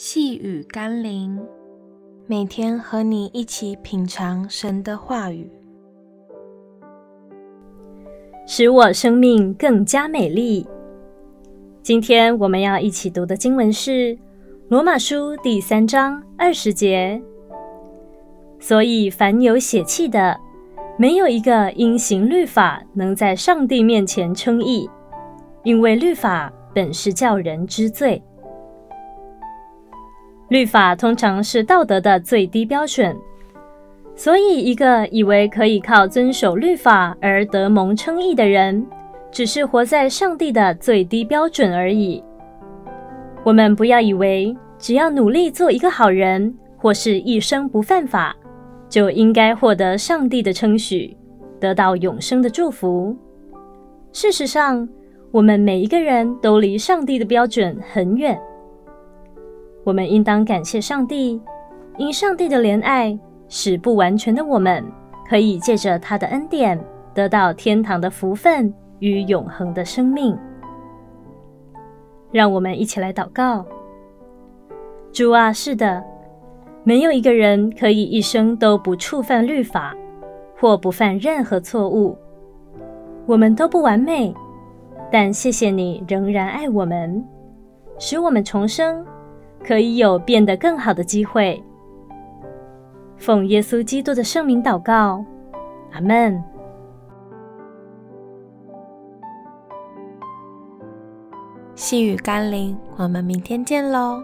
细雨甘霖，每天和你一起品尝神的话语，使我生命更加美丽。今天我们要一起读的经文是《罗马书》第三章二十节。所以，凡有血气的，没有一个因行律法能在上帝面前称义，因为律法本是叫人知罪。律法通常是道德的最低标准，所以一个以为可以靠遵守律法而得蒙称义的人，只是活在上帝的最低标准而已。我们不要以为只要努力做一个好人，或是一生不犯法，就应该获得上帝的称许，得到永生的祝福。事实上，我们每一个人都离上帝的标准很远。我们应当感谢上帝，因上帝的怜爱，使不完全的我们可以借着他的恩典，得到天堂的福分与永恒的生命。让我们一起来祷告：主啊，是的，没有一个人可以一生都不触犯律法，或不犯任何错误。我们都不完美，但谢谢你仍然爱我们，使我们重生。可以有变得更好的机会。奉耶稣基督的圣名祷告，阿门。细雨甘霖，我们明天见喽。